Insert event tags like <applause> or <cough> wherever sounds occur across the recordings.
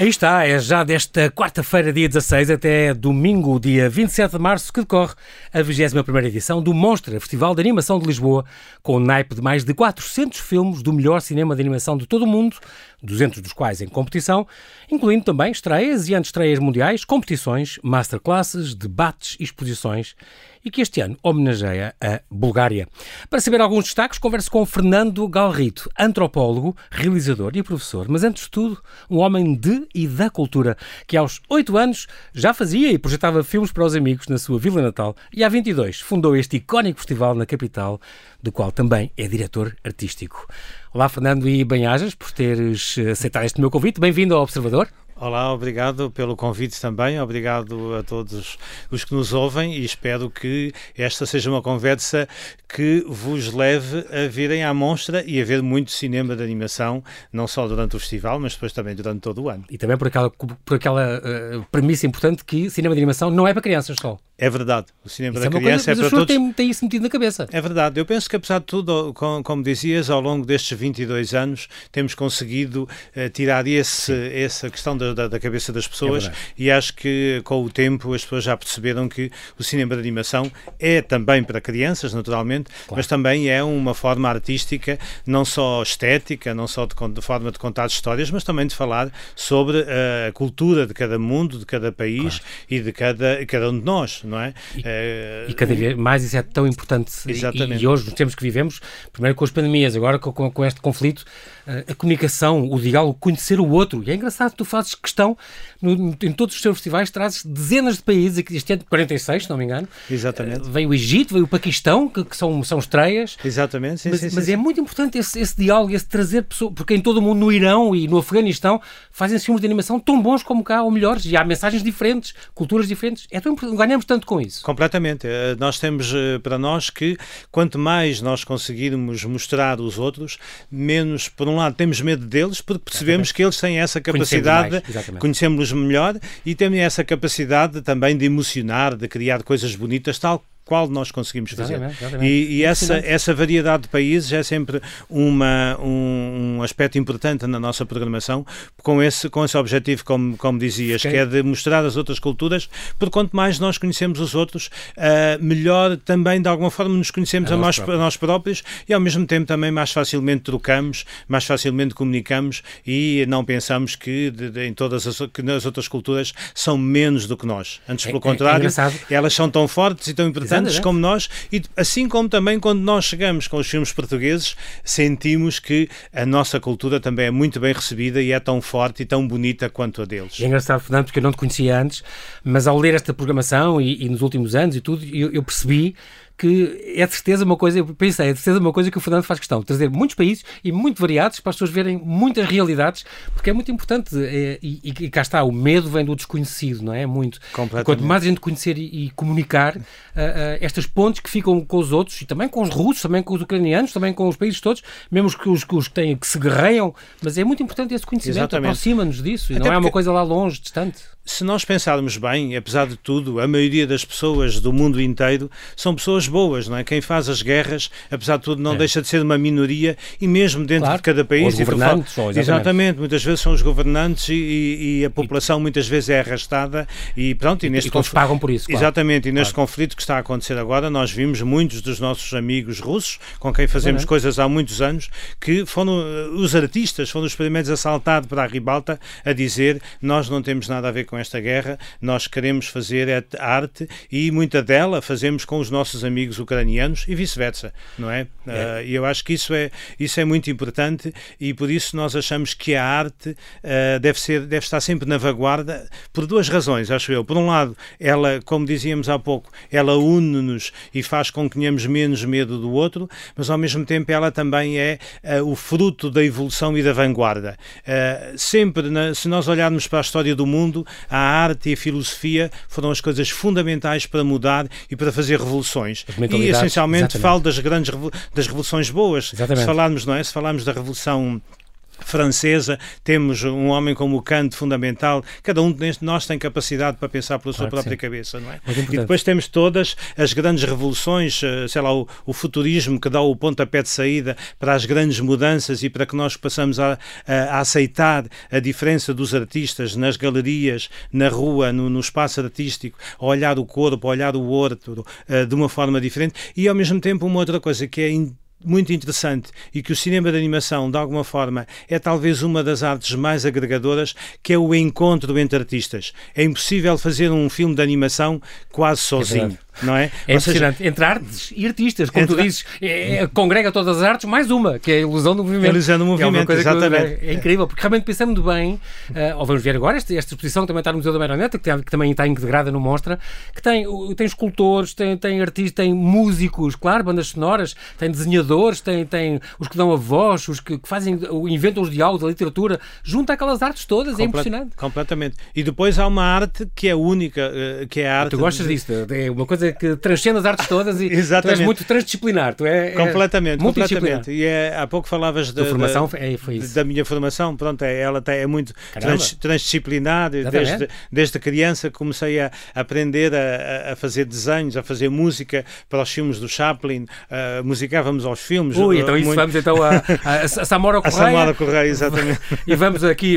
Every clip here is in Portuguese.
Aí está, é já desta quarta-feira, dia 16, até domingo, dia 27 de março, que decorre a 21 edição do Monstra, Festival de Animação de Lisboa, com o naipe de mais de 400 filmes do melhor cinema de animação de todo o mundo, 200 dos quais em competição, incluindo também estreias e antestreias mundiais, competições, masterclasses, debates e exposições e que este ano homenageia a Bulgária. Para saber alguns destaques, converso com Fernando Galrito, antropólogo, realizador e professor, mas antes de tudo, um homem de e da cultura, que aos oito anos já fazia e projetava filmes para os amigos na sua vila natal e há 22 fundou este icónico festival na capital, do qual também é diretor artístico. Olá, Fernando, e bem-ajas por teres aceitado este meu convite. Bem-vindo ao Observador. Olá, obrigado pelo convite também, obrigado a todos os que nos ouvem e espero que esta seja uma conversa que vos leve a virem à monstra e a ver muito cinema de animação, não só durante o festival, mas depois também durante todo o ano. E também por aquela, por aquela uh, premissa importante que cinema de animação não é para crianças só. É verdade, o cinema isso da é criança coisa, é para todos. Tem, tem isso metido na cabeça. É verdade, eu penso que apesar de tudo, como, como dizias, ao longo destes 22 anos temos conseguido uh, tirar esse, essa questão da, da, da, cabeça das pessoas é e acho que com o tempo as pessoas já perceberam que o cinema de animação é também para crianças, naturalmente, claro. mas também é uma forma artística, não só estética, não só de, de forma de contar histórias, mas também de falar sobre uh, a cultura de cada mundo, de cada país claro. e de cada, cada um de nós não é? E, uh, e cada vez mais isso é tão importante. Exatamente. E, e, hoje, nos tempos que vivemos, primeiro com as pandemias, agora com, com, com este conflito, uh, a comunicação, o diálogo, conhecer o outro. E é engraçado que tu fazes questão, no, em todos os teus festivais, trazes dezenas de países, este ano 46, se não me engano. Exatamente. Uh, veio o Egito, veio o Paquistão, que, que são, são estreias. Exatamente, sim, mas, sim, mas sim, é muito importante esse, esse diálogo, esse trazer pessoas, porque em todo o mundo, no Irão e no Afeganistão, fazem filmes de animação tão bons como cá, ou melhores, e há mensagens diferentes, culturas diferentes. É tão importante, ganhamos tanto com isso. Completamente. Eh, nós temos eh, para nós que quanto mais nós conseguirmos mostrar os outros, menos, por um lado, temos medo deles, porque percebemos que eles têm essa capacidade, conhecemos-los melhor e têm essa capacidade também de emocionar, de criar coisas bonitas, tal qual nós conseguimos fazer. Exatamente, exatamente. E, e essa, essa variedade de países é sempre uma, um, um, aspecto importante na nossa programação, com esse, com esse objetivo, como, como dizias, okay. que é de mostrar as outras culturas, porque quanto mais nós conhecemos os outros, uh, melhor também, de alguma forma, nos conhecemos a, a, nós, a nós próprios e, ao mesmo tempo, também mais facilmente trocamos, mais facilmente comunicamos e não pensamos que de, de, em todas as, que as outras culturas são menos do que nós. Antes, pelo é, contrário, é, é elas são tão fortes e tão importantes grandes como nós, e assim como também quando nós chegamos com os filmes portugueses, sentimos que a nossa cultura também é muito bem recebida e é tão forte e tão bonita quanto a deles. É engraçado, Fernando, porque eu não te conhecia antes, mas ao ler esta programação e, e nos últimos anos e tudo, eu, eu percebi que é de certeza uma coisa, eu pensei, é de certeza uma coisa que o Fernando faz questão, trazer muitos países e muito variados para as pessoas verem muitas realidades, porque é muito importante é, e, e, cá está, o medo vem do desconhecido, não é? Muito. Quanto mais a gente conhecer e, e comunicar uh, uh, estas pontes que ficam com os outros e também com os russos, também com os ucranianos, também com os países todos, mesmo os, os, os que têm que se guerreiam, mas é muito importante esse conhecimento, aproxima-nos disso, e não é uma coisa lá longe, distante se nós pensarmos bem, apesar de tudo, a maioria das pessoas do mundo inteiro são pessoas boas, não é? Quem faz as guerras, apesar de tudo, não é. deixa de ser uma minoria e mesmo dentro claro. de cada país. Os governantes, fala, exatamente. exatamente. muitas vezes são os governantes e, e, e a população e, muitas vezes é arrastada e pronto. E, neste e conf... pagam por isso. Claro. Exatamente, e neste claro. conflito que está a acontecer agora, nós vimos muitos dos nossos amigos russos, com quem fazemos coisas há muitos anos, que foram eh, os artistas, foram os primeiros a saltar para a ribalta a dizer nós não temos nada a ver com esta guerra, nós queremos fazer arte e muita dela fazemos com os nossos amigos ucranianos e vice-versa, não é? é. Uh, e eu acho que isso é, isso é muito importante e por isso nós achamos que a arte uh, deve, ser, deve estar sempre na vanguarda por duas razões, acho eu. Por um lado, ela, como dizíamos há pouco, ela une-nos e faz com que tenhamos menos medo do outro, mas ao mesmo tempo ela também é uh, o fruto da evolução e da vanguarda. sempre, na, se nós olharmos para a história do mundo, a arte e a filosofia foram as coisas fundamentais para mudar e para fazer revoluções. E essencialmente exatamente. falo das grandes das revoluções boas. Exatamente. Se falarmos, não é? Se falarmos da revolução francesa, temos um homem como o Kant fundamental, cada um de nós tem capacidade para pensar pela claro sua própria cabeça, não é? E depois temos todas as grandes revoluções, eh, sei lá, o, o, futurismo que dá o pontapé de saída para as grandes mudanças e para que nós possamos a, a, a aceitar a diferença dos artistas nas galerias, na rua, no, no espaço artístico, a olhar o corpo, a olhar o outro uh, de uma forma diferente. E ao mesmo tempo uma outra coisa que é muito interessante e que o cinema de animação, de alguma forma, é talvez uma das artes mais agregadoras, que é o encontro entre artistas. É impossível fazer um filme de animação quase sozinho. É não é? É impressionante. Seja, entre artes e artistas, como tu dizes, é, é, congrega todas as artes, mais uma, que é a ilusão do movimento. A ilusão do movimento, é exatamente. é, incrível, porque realmente pensando bem, uh, ou vamos ver agora, esta, esta exposição também está no Museu da Marioneta, que, que, também está integrada no Mostra, que tem, tem escultores, tem, tem artistas, tem músicos, claro, bandas sonoras, tem desenhadores, tem, tem os que dão a voz, os que, que fazem, inventam os diálogos, a literatura, junta aquelas artes todas, Comple é impressionante. Completamente. E depois há uma arte que é única, uh, que é a arte... Tu gostas de... disso, é uma coisa que transcende as artes todas e Exatamente. <laughs> tu és muito transdisciplinar. Tu é, é completamente, completamente. E é, há pouco falavas da, formação, da, é, foi isso. da minha formação, pronto, é, ela é muito trans, transdisciplinar. Desde, desde criança comecei a aprender a, a, fazer desenhos, a fazer música para os filmes do Chaplin, uh, musicávamos aos filmes. Ui, então isso muito... vamos então a, a, a Samora <laughs> Correia. A Samora Correia, exatamente. <laughs> e vamos aqui,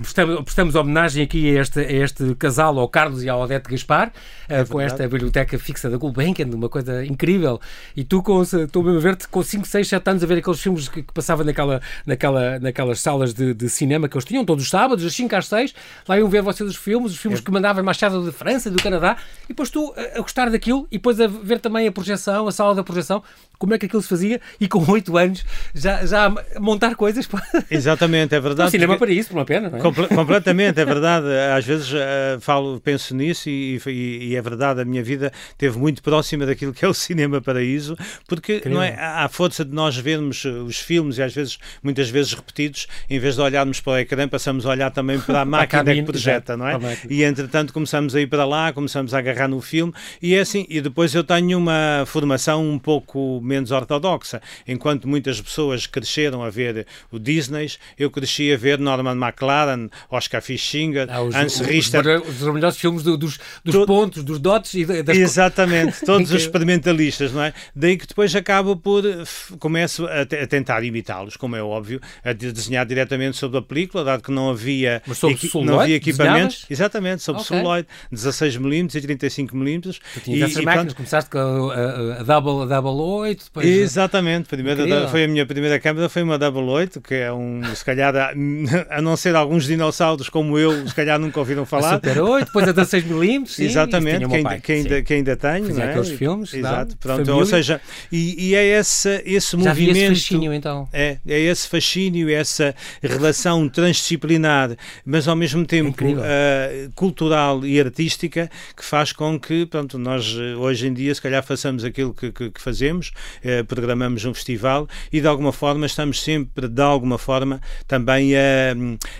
prestamos, prestamos homenagem aqui a este, a este casal, ao Carlos e ao Odete Gaspar, uh, com esta biblioteca fixa da Gulbenkian, uma coisa incrível. E tu, estou a ver-te com 5, 6, 7 anos a ver aqueles filmes que, que passavam naquela, naquela, naquelas salas de, de, cinema que eles tinham, todos os sábados, das 5 às 6, lá iam ver vocês os filmes, os filmes é. que mandavam Machado de França, do Canadá, e depois tu a, a gostar daquilo, e depois a ver também a projeção, a sala da projeção, como é que aquilo se fazia, e com 8 anos já, já a montar coisas. <laughs> Exatamente, é verdade. O cinema para isso, por uma pena, não é? Comple completamente, é verdade. Às vezes uh, falo, penso nisso e, e, e, é verdade, a minha vida teve muito próxima daquilo que é o cinema paraíso, porque não é, à força de nós vermos os filmes e às vezes, muitas vezes repetidos, em vez de olharmos para o ecrã, passamos a olhar também para a <laughs> máquina que projeta, não é? E entretanto começamos a ir para lá, começamos a agarrar no filme e é assim, e depois eu tenho uma formação um pouco menos ortodoxa, enquanto muitas pessoas cresceram a ver o Disney, eu cresci a ver Norman McLaren, Oscar Fischinger, ah, Hans Richter. Os, os melhores filmes do, dos, dos pontos, dos dots e das Exatamente, <laughs> todos os experimentalistas, não é? Daí que depois acabo por, começo a, a tentar imitá-los, como é óbvio, a desenhar diretamente sobre a película, dado que não havia, não havia equipamentos. Exatamente, sobre okay. celuloide, 16mm e 35mm. Tu tinhas e, e, máquinas, começaste com a, a, a, double, a double 8, depois... Exatamente, primeira, foi a minha primeira câmera, foi uma double 8, que é um, se calhar, a, <laughs> a não ser alguns dinossauros como eu, se calhar nunca ouviram falar. A Super 8, depois a 16mm, Exatamente, que ainda, que, ainda, que ainda tenho. Fazia é? aqueles filmes, Exato, pronto, ou seja, e, e, é esse, esse Já movimento. esse fascínio, então. É, é esse fascínio, essa relação <laughs> transdisciplinar, mas ao mesmo tempo uh, cultural e artística, que faz com que, pronto, nós eh, hoje em dia, se calhar, façamos aquilo que, que, que fazemos, uh, programamos um festival e de alguma forma estamos sempre, de alguma forma, também a,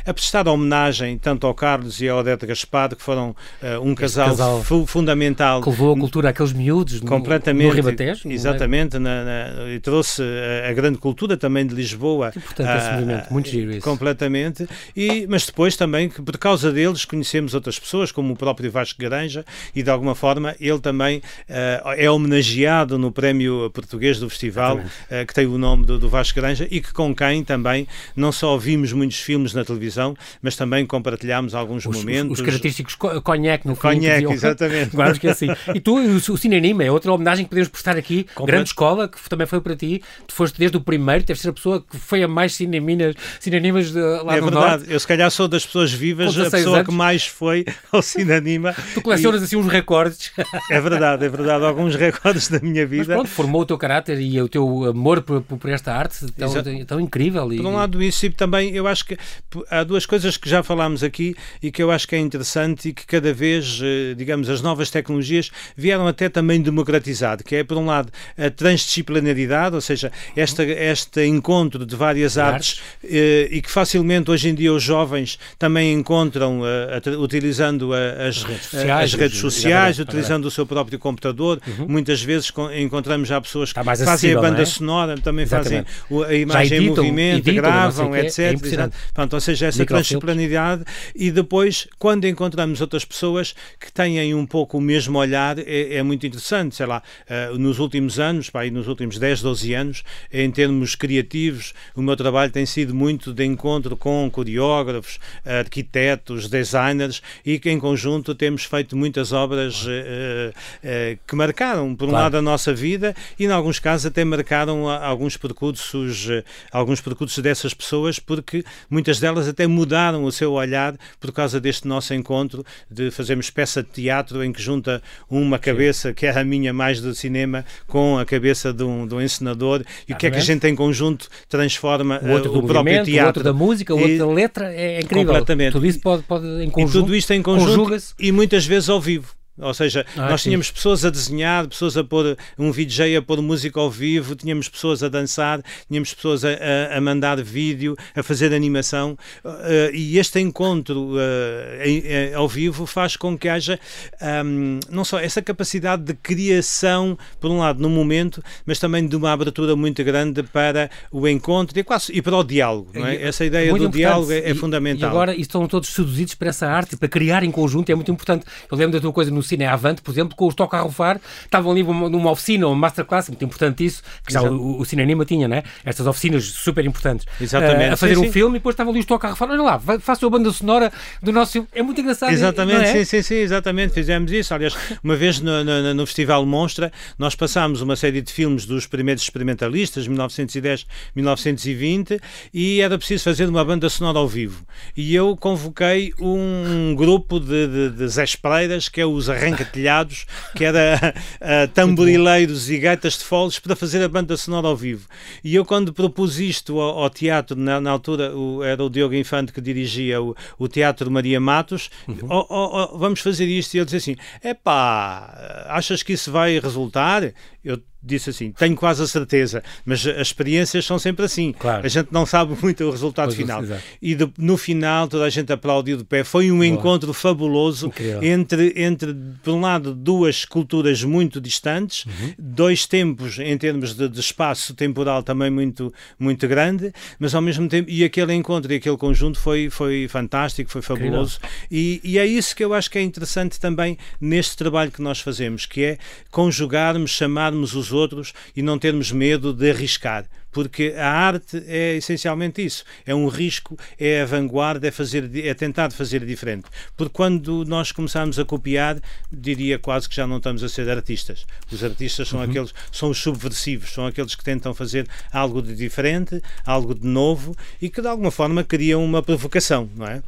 a prestar homenagem tanto ao Carlos e ao Odete Gaspar, que foram uh, um casal, casal, fundamental. Que levou a cultura àqueles miúdos completamente, no, no Ribatejo. Exatamente, na, na, e trouxe a, a, grande cultura também de Lisboa. Que importante esse movimento, muito giro isso. Completamente, e, mas depois também, que por causa deles, conhecemos outras pessoas, como o próprio Vasco Garanja, e de alguma forma ele também uh, é homenageado no prémio português do festival, uh, que tem o nome do, do Vasco Garanja, e que com quem também não só vimos muitos filmes na televisão, mas também compartilhámos alguns os, momentos. Os, os característicos conhaque no Conhaque, exatamente. <laughs> Agora esqueci. E tu, o, o Cinema é outra homenagem que podemos prestar aqui. Grande escola, que também foi para ti. Tu foste desde o primeiro, deves ser a pessoa que foi a mais cineminas, cinenimas de, lá é no verdade. Norte. Eu se calhar sou das pessoas vivas a pessoa anos. que mais foi ao cinema. tu colecionas e... assim uns recordes. É verdade, é verdade. Alguns recordes da minha vida. Mas pronto, formou o teu caráter e o teu amor por, por esta arte tão, tão incrível. E... Por um lado isso e também eu acho que há duas coisas que já falámos aqui e que eu acho que é interessante e que cada vez, eh, digamos, as novas tecnologias vieram até também democratizar, que é, por um lado, a transdisciplinaridade, ou seja, esta, este encontro de várias artes, eh, e que facilmente hoje em dia os jovens também encontram uh, utilizando a, as, as, redes sociais, as redes sociais utilizando o seu próprio computador. Uhum. Muitas vezes encontramos já pessoas fazem a banda é? sonora, também Exatamente. fazem a imagem editam, em movimento, editam, gravam, etc. É Pronto, ou seja, essa transdisciplinaridade e depois, quando encontramos outras pessoas que têm um pouco o mesmo olhar, é, é muito interessante. Sei lá, uh, nos últimos anos, pá, nos últimos 10, 12 anos, em termos criativos, o meu trabalho tem sido muito de encontro com coreógrafos, arquitetos, designers e que em conjunto temos feito muitas obras uh, uh, que marcaram, por um claro. lado, a nossa vida e, em alguns casos, até marcaram alguns percursos, alguns percursos dessas pessoas, porque muitas delas até mudaram o seu olhar por causa deste nosso encontro de fazermos peça de teatro em que junta uma cabeça, que é a minha mais do cinema, com a cabeça de um, de um encenador e o que é que a gente em conjunto transforma o, outro uh, o próprio teatro. O outro da música, o outro da letra, é incrível. Completamente. Tudo isso pode, pode em conjunto. E tudo isto em conjunto e muitas vezes ao vivo. Ou seja, ah, nós tínhamos sim. pessoas a desenhar, pessoas a pôr um VJ a pôr música ao vivo, tínhamos pessoas a dançar, tínhamos pessoas a, a, a mandar vídeo, a fazer animação. Uh, e este encontro uh, ao vivo faz com que haja um, não só essa capacidade de criação, por um lado, no momento, mas também de uma abertura muito grande para o encontro e, quase, e para o diálogo. É? Essa ideia muito do diálogo é, é e, fundamental. E agora estão todos seduzidos para essa arte, para criar em conjunto, é muito importante. Eu lembro de uma coisa no Cine Avante, por exemplo, com os Toca a Rufar, estavam ali numa oficina, uma masterclass, muito importante isso, que já o, o Cinema tinha, né? Estas oficinas super importantes. Exatamente. Uh, a fazer sim, um sim. filme e depois estavam ali os Toca a Rufar, olha lá, faça a banda sonora do nosso filme. É muito engraçado. Exatamente, é? sim, sim, sim, exatamente. Fizemos isso. Aliás, uma vez no, no, no Festival Monstra, nós passámos uma série de filmes dos primeiros experimentalistas, 1910, 1920, e era preciso fazer uma banda sonora ao vivo. E eu convoquei um grupo de, de, de Zé Espreiras, que é os Arranca-Telhados, que era uh, <laughs> tamborileiros e gaitas de foles para fazer a banda sonora ao vivo. E eu, quando propus isto ao, ao teatro, na, na altura o, era o Diogo Infante que dirigia o, o Teatro Maria Matos, uhum. oh, oh, oh, vamos fazer isto. E ele disse assim: é pá, achas que isso vai resultar? Eu disse assim: tenho quase a certeza, mas as experiências são sempre assim. Claro. A gente não sabe muito o resultado pois final. E de, no final, toda a gente aplaudiu de pé. Foi um Boa. encontro fabuloso entre, entre, por um lado, duas culturas muito distantes, uhum. dois tempos em termos de, de, espaço temporal também muito, muito grande, mas ao mesmo tempo, e aquele encontro e aquele conjunto foi, foi fantástico, foi fabuloso. E, e é isso que eu acho que é interessante também neste trabalho que nós fazemos, que é conjugarmos, chamarmos os outros e não termos medo de arriscar porque a arte é essencialmente isso, é um risco, é a vanguarda, é, fazer, é tentar fazer diferente. Porque quando nós começamos a copiar, diria quase que já não estamos a ser artistas. Os artistas são uhum. aqueles, são os subversivos, são aqueles que tentam fazer algo de diferente, algo de novo e que de alguma forma criam uma provocação, não é?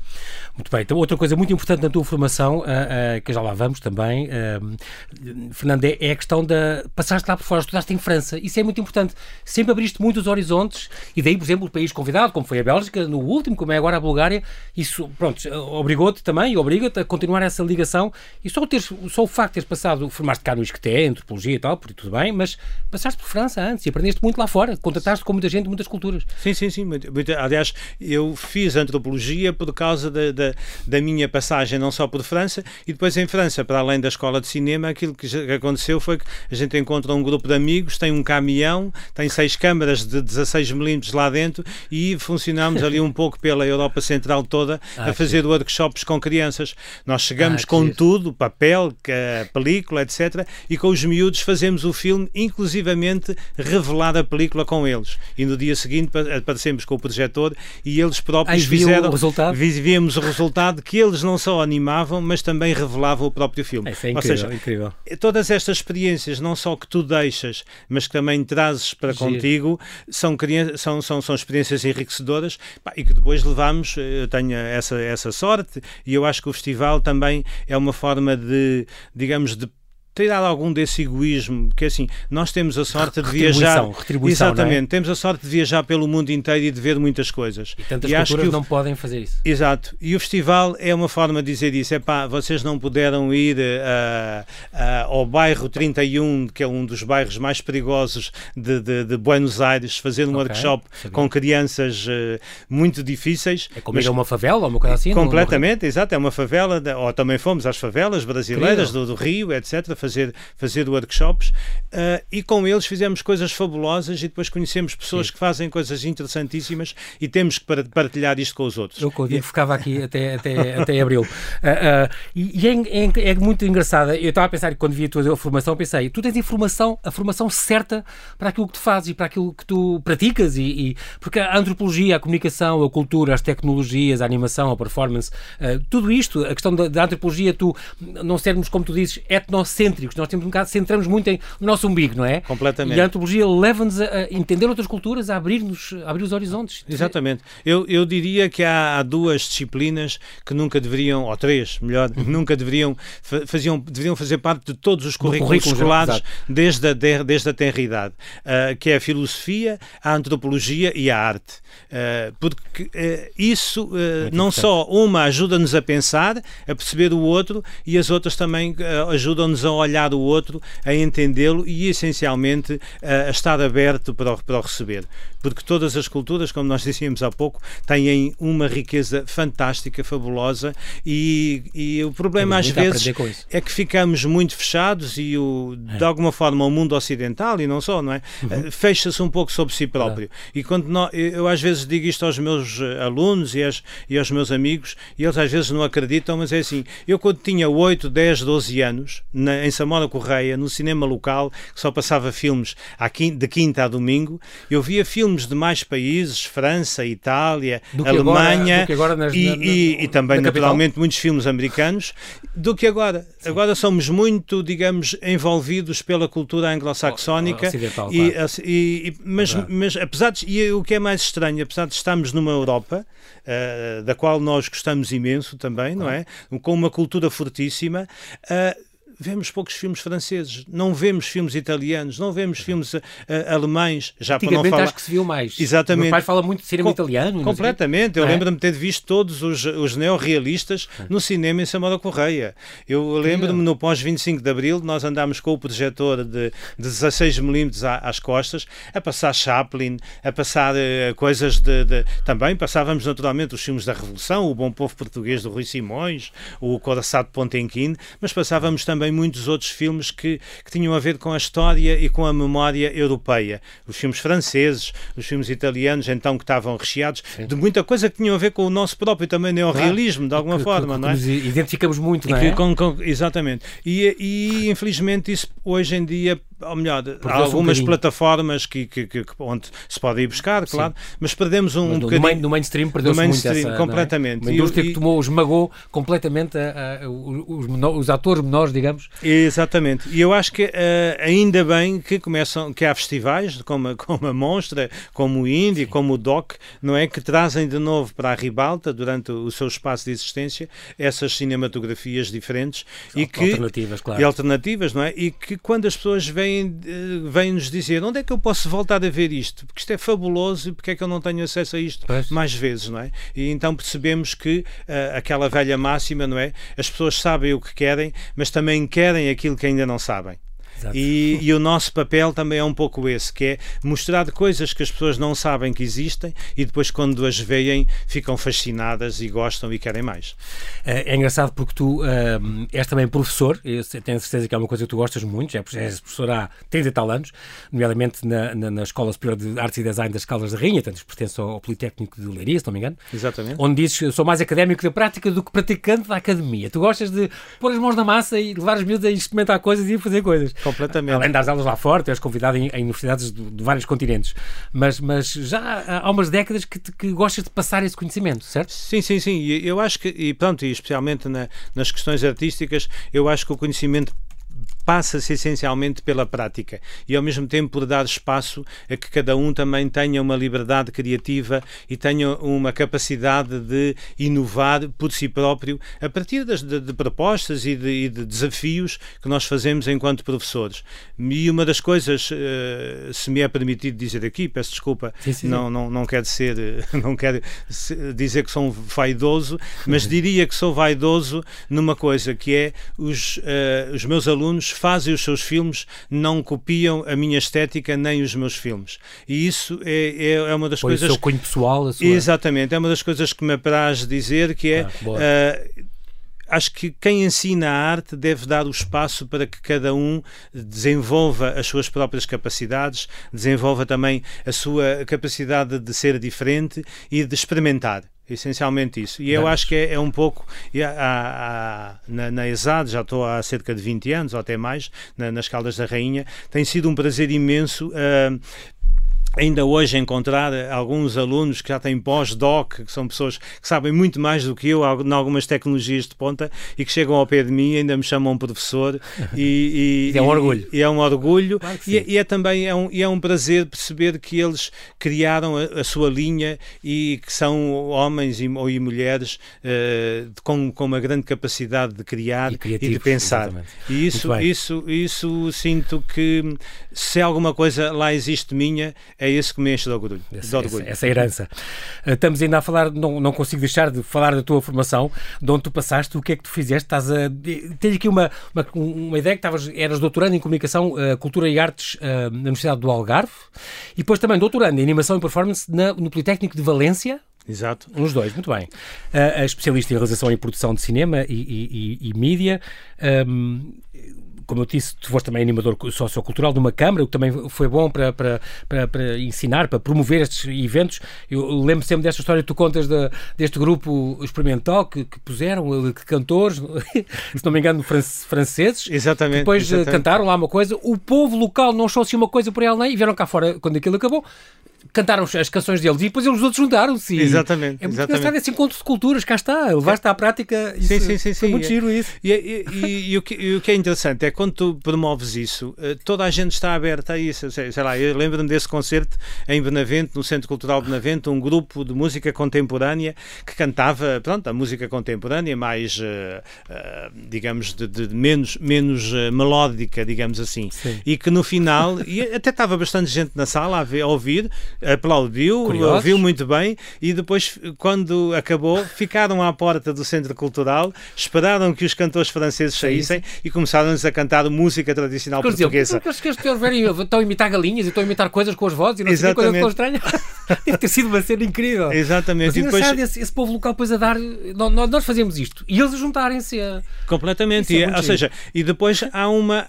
Muito bem, então outra coisa muito importante na tua formação, uh, uh, que já lá vamos também, uh, Fernando, é, é a questão da. Passaste lá por fora, estudaste em França, isso é muito importante. Sempre abriste muito muitos horizontes e daí, por exemplo, o país convidado, como foi a Bélgica, no último, como é agora a Bulgária, isso, pronto, obrigou-te também e obriga-te a continuar essa ligação e só, teres, só o facto de teres passado, formaste cá no ISCTE, antropologia e tal, por tudo bem, mas passaste por França antes e aprendeste muito lá fora, contataste com muita gente, muitas culturas. Sim, sim, sim. Aliás, eu fiz antropologia por causa da, da, da minha passagem não só por França e depois em França, para além da escola de cinema, aquilo que aconteceu foi que a gente encontra um grupo de amigos, tem um caminhão, tem seis câmaras de 16 milímetros lá dentro e funcionámos ali um pouco pela Europa Central toda <laughs> ah, a fazer sim. workshops com crianças. Nós chegamos ah, com tudo, papel, película, etc. E com os miúdos fazemos o filme, inclusivamente revelar a película com eles. E no dia seguinte aparecemos com o projetor e eles próprios Ai, fizeram. O resultado? Víamos o resultado que eles não só animavam, mas também revelavam o próprio filme. Isso é incrível, Ou seja, incrível. todas estas experiências, não só que tu deixas, mas que também trazes para Giro. contigo, são, são, são, são experiências enriquecedoras e que depois levamos, eh, eu tenho essa, essa sorte e eu acho que o festival também é uma forma de, digamos, de tirar algum desse egoísmo, que assim, nós temos a sorte de viajar. Retribuição, é? Exatamente, é? temos a sorte de viajar pelo mundo inteiro e de ver muitas coisas. E tantas e acho que o... não podem fazer isso. Exato. E o festival é uma forma de dizer isso. É pá, vocês não puderam ir uh, uh, ao bairro 31, que é um dos bairros mais perigosos de, de, de Buenos Aires, fazer um okay, workshop sabia. com crianças uh, muito difíceis. É como mas... ir a uma favela ou uma coisa assim? Completamente, exato. É uma favela, ou também fomos às favelas brasileiras do, do, Rio, etc fazer, fazer workshops uh, e com eles fizemos coisas fabulosas e depois conhecemos pessoas Sim. que fazem coisas interessantíssimas e temos que partilhar isto com os outros. Eu, eu ficava aqui até, até, até abril. Uh, uh, e é, é, é, muito engraçada. Eu estava a pensar quando vi a tua formação, pensei, tu tens informação, a formação certa para aquilo que tu fazes e para aquilo que tu praticas, e, e porque a antropologia, a comunicação, a cultura, as tecnologias, a animação, a performance, uh, tudo isto, a questão da, da, antropologia, tu não sermos, como tu dizes, etnocêntricos, nós temos um bocado, centramos muito em no nosso umbigo, não é? Completamente. E a antropologia leva-nos a, entender outras culturas, a abrir-nos, abrir os horizontes. Exatamente. Eu, eu diria que há, há duas disciplinas que nunca deveriam, ou três, melhor, uhum. nunca deveriam, faziam, deveriam fazer parte de todos os currículos escolares desde a, desde a tenra idade, uh, que é a filosofia, a antropologia e a arte. Uh, porque uh, isso não só uma ajuda-nos a pensar, a perceber o outro, e as outras também ajudam-nos a olhar o outro, a entendê-lo e essencialmente a estar aberto para o, para o receber. Porque todas as culturas, como nós dissíamos há pouco, têm uma riqueza fantástica, fabulosa, e, e o problema às vezes é que ficamos muito fechados e o, de é. alguma forma o mundo ocidental e não só, não é? Uhum. Fecha-se um pouco sobre si próprio. É. E quando nós, eu às vezes digo isto aos meus eh, alunos e, as, e aos meus amigos, e eles às vezes não acreditam, mas é assim, eu quando tinha 8, 10, 12 anos, na, em Samora Correia, no cinema local, que só passava filmes de quinta a domingo, eu via filmes de mais países, França, Itália, Alemanha agora, nas, e, na, na, e, e, também, naturalmente, muitos filmes americanos, do que agora. Sim. Agora somos muito, digamos, envolvidos pela cultura anglo-saxónica. Claro. mas, mas, apesar de, e o que é mais estranho, apesar de estarmos numa Europa, uh, da qual nós gostamos imenso também, não é? Com uma cultura fortíssima, uh, vemos poucos filmes franceses, não vemos filmes italianos, não vemos filmes uh, alemães, já para não falar... acho que se viu mais. Exatamente. O meu pai fala muito de cinema Com, italiano. Completamente. Eu é? lembro-me de ter visto todos os, os neorrealistas é. no cinema em Samora Correia. Eu lembro-me no pós-25 de Abril, nós andámos com o projetor de, de 16mm às costas, a passar Chaplin, a passar uh, coisas de, de, Também passávamos naturalmente os filmes da Revolução, o Bom Povo Português do Rui Simões, o Coraçado de Pontenquim, mas passávamos também também muitos outros filmes que, que tinham a ver com a história e com a memória europeia. Os filmes franceses, os filmes italianos, então, que estavam recheados Sim. de muita coisa que tinham a ver com o nosso próprio também neorrealismo, claro. de alguma que, forma, que, não é? Nos identificamos muito, não é? Com, com, exatamente. E, e, infelizmente, isso hoje em dia ou melhor, há algumas um plataformas que, que, que, onde se pode ir buscar, claro, Sim. mas perdemos um, mas um bocadinho. No mainstream perdeu-se muito essa, é? completamente. É? Uma indústria e, que tomou, esmagou completamente a, a, os, os, atores menores, digamos. Exatamente. E eu acho que uh, ainda bem que começam, que há festivais como, <laughs> como a Monstra, como o Indie, Sim. como o DOC, não é? Que trazem de novo para a ribalta, durante o seu espaço de existência, essas cinematografias diferentes e que, alternativas, claro. E alternativas, não é? E que quando as pessoas veem vêm, eh, vêm nos dizer onde é que eu posso voltar a ver isto? Porque isto é fabuloso e porque é que eu não tenho acesso a isto pois. mais vezes, não é? E então percebemos que uh, aquela velha máxima, não é? As pessoas sabem o que querem, mas também querem aquilo que ainda não sabem. E, e, o nosso papel também é um pouco esse, que é mostrar coisas que as pessoas não sabem que existem e depois quando as veem ficam fascinadas e gostam e querem mais. É, é engraçado porque tu uh, és também professor, eu tenho certeza que é uma coisa que tu gostas muito, já és professor há 30 e tal anos, nomeadamente na, na, na, Escola Superior de Artes e Design das Caldas da Rainha, portanto pertence ao Politécnico de Leiria, se não me engano. Exatamente. Onde dizes, sou mais académico da prática do que praticante da academia. Tu gostas de pôr as mãos na massa e levar os miúdos a experimentar coisas e fazer coisas. Completamente. Além das aulas lá fora, és convidado em, em universidades de, de, vários continentes. Mas, mas já há umas décadas que, que gostas de passar esse conhecimento, certo? Sim, sim, sim. Eu acho que, e pronto, e especialmente na, nas questões artísticas, eu acho que o conhecimento passa-se essencialmente pela prática e ao mesmo tempo por dar espaço a que cada um também tenha uma liberdade criativa e tenha uma capacidade de inovar por si próprio a partir das, de, de propostas e de, e de, desafios que nós fazemos enquanto professores. E uma das coisas, uh, se me é permitido dizer aqui, peço desculpa, sim, sim, não, não, não quero ser, <laughs> não quero dizer que sou vaidoso, mas <laughs> diria que sou vaidoso numa coisa que é os, uh, os meus alunos fazem os seus filmes não copiam a minha estética nem os meus filmes. E isso é, é, é uma das coisas. O seu cunho pessoal, a sua... Exatamente, é uma das coisas que me apraz dizer que é. Ah, acho que quem ensina a arte deve dar o espaço para que cada um desenvolva as suas próprias capacidades, desenvolva também a sua capacidade de ser diferente e de experimentar essencialmente isso. E eu acho que é, é um pouco. Há, há, na, na ESAD, já estou há cerca de 20 anos, ou até mais, na, nas Caldas da Rainha, tem sido um prazer imenso uh, ainda hoje encontrar alguns alunos que já têm pós-doc, que são pessoas que sabem muito mais do que eu em algumas tecnologias de ponta e que chegam ao pé de mim e ainda me chamam professor <laughs> e, e é um orgulho. e é um orgulho. Claro e, é, e, é também é um, e é um prazer perceber que eles criaram a, a sua linha e que são homens e, ou e mulheres uh, com, com uma grande capacidade de criar e, e de pensar. exatamente. e isso, isso, isso sinto que se alguma coisa lá existe minha é isso que me enche de orgulho. Essa, de orgulho. Essa, essa, herança. Eh, estamos ainda a falar, não, não consigo deixar de falar da tua formação, de onde tu passaste, o que é que tu fizeste? Estás a. Tens aqui uma, uma, uma ideia que estavas, eras doutorando em comunicação, uh, cultura e artes uh, na Universidade do Algarve e depois também doutorando em animação e performance na, no Politécnico de Valência. Exato. Nos dois, muito bem. Uh, especialista em realização e produção de cinema e, e, e, e mídia. Um, como eu disse, tu foste também animador sociocultural de uma Câmara, o que também foi bom para, para, para, para ensinar, para promover estes eventos. Eu lembro sempre desta história que tu contas de, deste grupo experimental que, que puseram, que cantores, <laughs> se não me engano, franceses. Exatamente. depois eh, exatamente. cantaram lá uma coisa. O povo local não achou assim uma coisa por ela nem e vieram cá fora quando aquilo acabou cantaram as canções deles e depois eles outros juntaram-se. Exatamente. É muito exatamente. engraçado esse encontro de culturas, cá está, levaste à prática. Isso, sim, sim, sim. Foi sim. muito giro isso. E, e, e, e, o que, e, o que, é interessante é quando tu promoves isso, eh, toda a gente está aberta a isso. Sei, sei lá, eu lembro-me desse concerto em Benavente, no Centro Cultural Benavente, um grupo de música contemporânea que cantava, pronto, a música contemporânea mais, uh, uh, digamos, de, de, menos, menos uh, melódica, digamos assim. Sim. E que no final, e até estava bastante gente na sala a, ver, a ouvir, aplaudiu, Curiosos. ouviu muito bem e depois, quando acabou, ficaram à porta do Centro Cultural, esperaram que os cantores franceses saíssem e começaram-nos a cantar música tradicional portuguesa. Porque que estão a imitar galinhas e estão a imitar coisas com as vozes e não sei coisa tão estranha. <laughs> Deve ter sido uma cena incrível. Exatamente. Mas e depois... esse, esse povo local depois a dar. Nós, nós fazemos isto e eles juntarem-se a. Completamente. É e, ou seja, e depois há uma.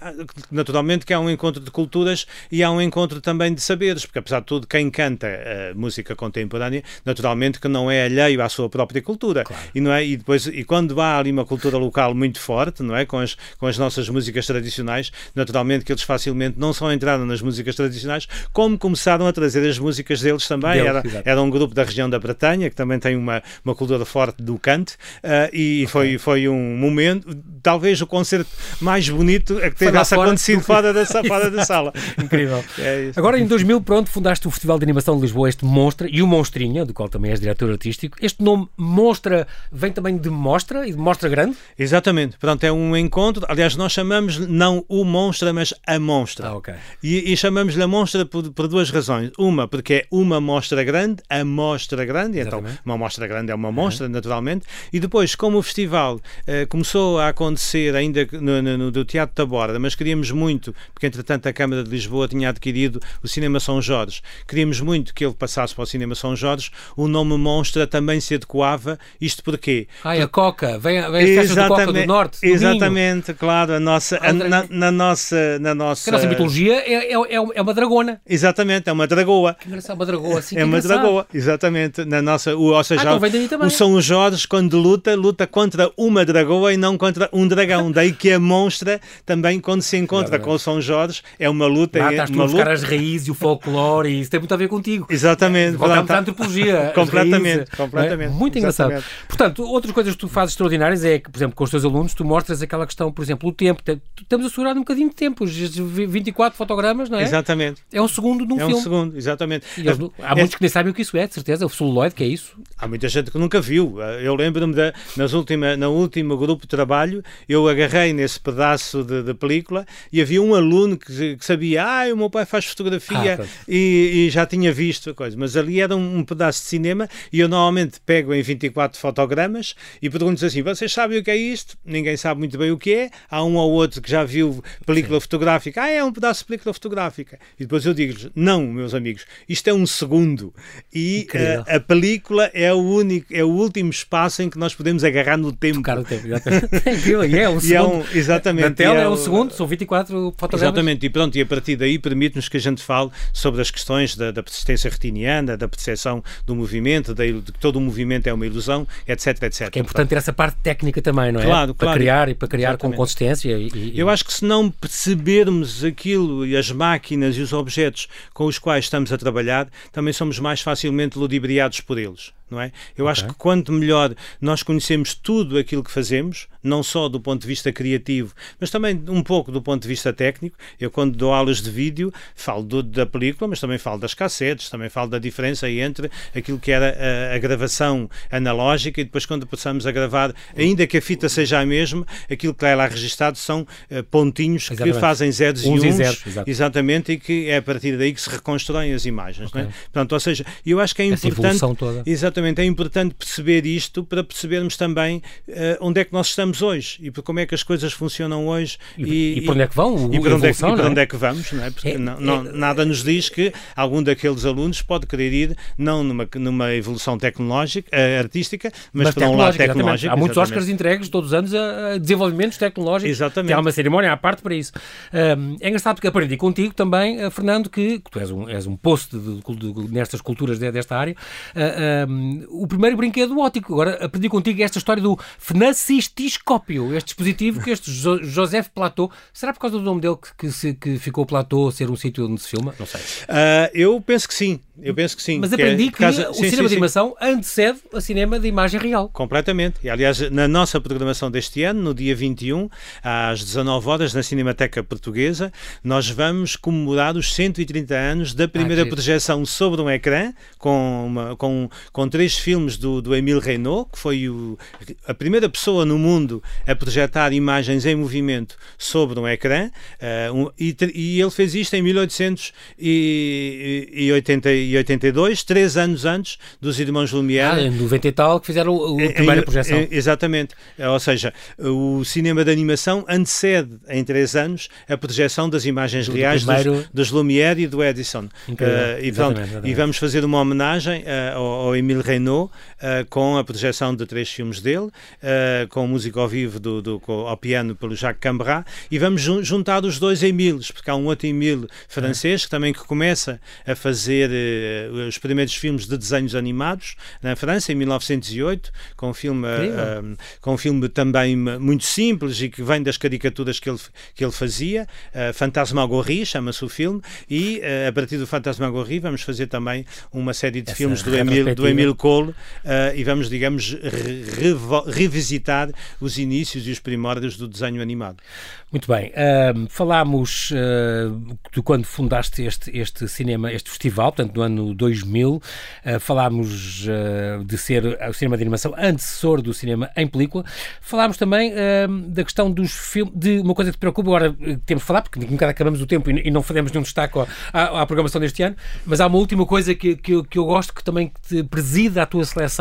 Naturalmente que há um encontro de culturas e há um encontro também de saberes, porque apesar de tudo, quem canta uh, música contemporânea, naturalmente que não é alheio à sua própria cultura. Claro. E, não é, e, depois, e quando há ali uma cultura local muito forte, não é? Com as, com as nossas músicas tradicionais, naturalmente que eles facilmente não só entraram nas músicas tradicionais, como começaram a trazer as músicas deles também. Deles, era, era um grupo da região da Bretanha, que também tem uma, uma cultura forte do cante, uh, e okay. foi, foi um momento, talvez o concerto mais bonito é que tivesse acontecido fora <laughs> da, fora da sala. Incrível. <laughs> É Agora, em 2000, pronto, fundaste o Festival de Animação de Lisboa, este Monstra, e o Monstrinha, do qual também és diretor artístico. Este nome Monstra vem também de Mostra e de Mostra Grande? Exatamente. Portanto, é um encontro. Aliás, nós chamamos não o Monstra, mas a Monstra. Ah, ok. E, e chamamos-lhe a Monstra por, por, duas razões. Uma, porque é uma mostra grande, a mostra grande, então, Exatamente. então uma mostra grande é uma mostra, uhum. naturalmente. E depois, como o festival eh, começou a acontecer ainda no, no, no, do Teatro da Borda, mas queríamos muito, porque entretanto a Câmara de Lisboa tinha adquirido o Cinema São Jorge, queríamos muito que ele passasse para o Cinema São Jorge, o nome Monstra também se adequava. Isto porquê? Ai, a Coca, vem, vem as do Coca do Norte. Exatamente, claro, a nossa, a, na, na, nossa, na nossa. A nossa mitologia é, é, é, é uma dragona. Exatamente, é uma dragoa. Que engraçado, uma dragoa assim. É uma dragoa, exatamente. Na nossa, o, ou seja, ah, então o São Jorge, quando luta, luta contra uma dragoa e não contra um dragão. Daí que a monstra também, quando se encontra com o São Jorge, é uma luta. Ah, estás é uma tu a buscar as raízes e o folclore e isso tem muito a ver contigo. Exatamente. Voltamos à antropologia. completamente, <laughs> completamente. É? Muito engraçado. Exatamente. Portanto, outras coisas que tu fazes extraordinárias é que, por exemplo, com os teus alunos, tu mostras aquela questão, por exemplo, o tempo. Estamos a segurar um bocadinho de tempo, 24 fotogramas, não é? Exatamente. É um segundo de um é filme. É um segundo, exatamente. Eles, há muitos que nem sabem o que isso é, de certeza, o celuloide, que é isso. Há muita gente que nunca viu. Eu lembro-me nas última, no último grupo de trabalho, eu agarrei nesse pedaço de, de película e havia um aluno que, que sabia, ah, o meu pai faz fotografia ah, e, e, já tinha tinha visto a coisa, mas ali era um, um pedaço de cinema e eu normalmente pego em 24 fotogramas e pergunto assim: vocês sabem o que é isto? Ninguém sabe muito bem o que é. Há um ou outro que já viu película Sim. fotográfica. Ah, é um pedaço de película fotográfica. E depois eu digo-lhes: não, meus amigos, isto é um segundo. E a, a, película é o único, é o último espaço em que nós podemos agarrar no tempo. Tocar o tempo, <laughs> e é um segundo. É um, exatamente. Na tela é, é um segundo, são 24 fotogramas. Exatamente, e pronto, e a partir daí permite-nos que a gente fale sobre as questões da, da persistência retiniana, da percepção do movimento, de que todo o movimento é uma ilusão, etc, etc. Que é importante ter essa parte técnica também, não é? Claro, para claro. criar e para criar Exatamente. com consistência. E, e... Eu acho que se não percebermos aquilo e as máquinas e os objetos com os quais estamos a trabalhar, também somos mais facilmente ludibriados por eles não é? Eu okay. acho que quanto melhor nós conhecemos tudo aquilo que fazemos, não só do ponto de vista criativo, mas também um pouco do ponto de vista técnico. Eu, quando dou aulas de vídeo, falo do, da película, mas também falo das cassetes, também falo da diferença entre aquilo que era a, a, gravação analógica e depois, quando passamos a gravar, ainda que a fita seja a mesma, aquilo que é lá registado são uh, pontinhos exatamente. que fazem zeros uns e uns, e zeros, exatamente, e que é a partir daí que se reconstroem as imagens. Okay. Não é? Portanto, ou seja, eu acho que é importante. Exatamente é importante perceber isto para percebermos também uh, onde é que nós estamos hoje e por como é que as coisas funcionam hoje e, e, e para onde é que vão e para onde, é, que, é? onde é que vamos, não é? Porque é, não, não, é, nada nos diz que algum daqueles alunos pode querer ir não numa, numa evolução tecnológica, uh, artística, mas, mas para um lado tecnológico. Há muitos exatamente. Oscars entregues todos os anos a, desenvolvimentos tecnológicos. Exatamente. Há uma cerimónia à parte para isso. É engraçado porque aprendi contigo também, uh, Fernando, que, tu és um, és um de, nestas culturas desta área. Uh, o primeiro brinquedo ótico. Agora aprendi contigo esta história do fnacistiscópio, este dispositivo que este jo Joseph Plateau, será por causa do nome dele que, que, que ficou Plateau ser um sítio onde se filma? Não sei. Uh, eu penso que sim. Eu penso que sim. Mas que é aprendi é, que, casa... o sim, cinema sim, de animação sim. antecede o cinema de imagem real. Completamente. E, aliás, na nossa programação deste ano, no dia 21, às 19 horas, na Cinemateca Portuguesa, nós vamos comemorar os 130 anos da primeira ah, projeção sobre um ecrã, com, uma, com, com três filmes do, do Emile Reynaud, que foi o, a primeira pessoa no mundo a projetar imagens em movimento sobre um ecrã, uh, um, e, e, ele fez isto em 1880 e 82, três anos antes dos irmãos Lumière. Ah, em 90 e tal, que fizeram a primeira projeção. exatamente. Ou seja, o cinema de animação antecede em três anos a projeção das imagens reais primeiro... dos, dos, Lumière e do Edison. Uh, e, pronto, exatamente. e vamos fazer uma homenagem uh, ao, ao Emile Reynaud uh, com a projeção de três filmes dele, com música ao vivo do, do, ao piano pelo Jacques Cambrat, e vamos juntar os dois Emiles, porque há um outro Emile francês que também que começa a fazer uh, os primeiros filmes de desenhos animados na França, em 1908, com um filme, uh, com um filme também muito simples e que vem das caricaturas que ele, que ele fazia. Uh, Fantasmagorie chama-se o filme, e a partir do Fantasmagorie vamos fazer também uma série de Essa filmes do Emile, do Cole e vamos, digamos, re revisitar os inícios e os primórdios do desenho animado. Muito bem. Uh, falámos uh, de quando fundaste este, este cinema, este festival, portanto, no ano 2000. Uh, falámos uh, de ser o cinema de animação antecessor do cinema em película. Falámos também da questão dos filmes, de uma coisa que te preocupa, agora temos de falar, porque nunca acabamos o tempo e, e não fazemos nenhum destaque à, à, programação deste ano, mas há uma última coisa que, que, que eu gosto, que também te preside a tua seleção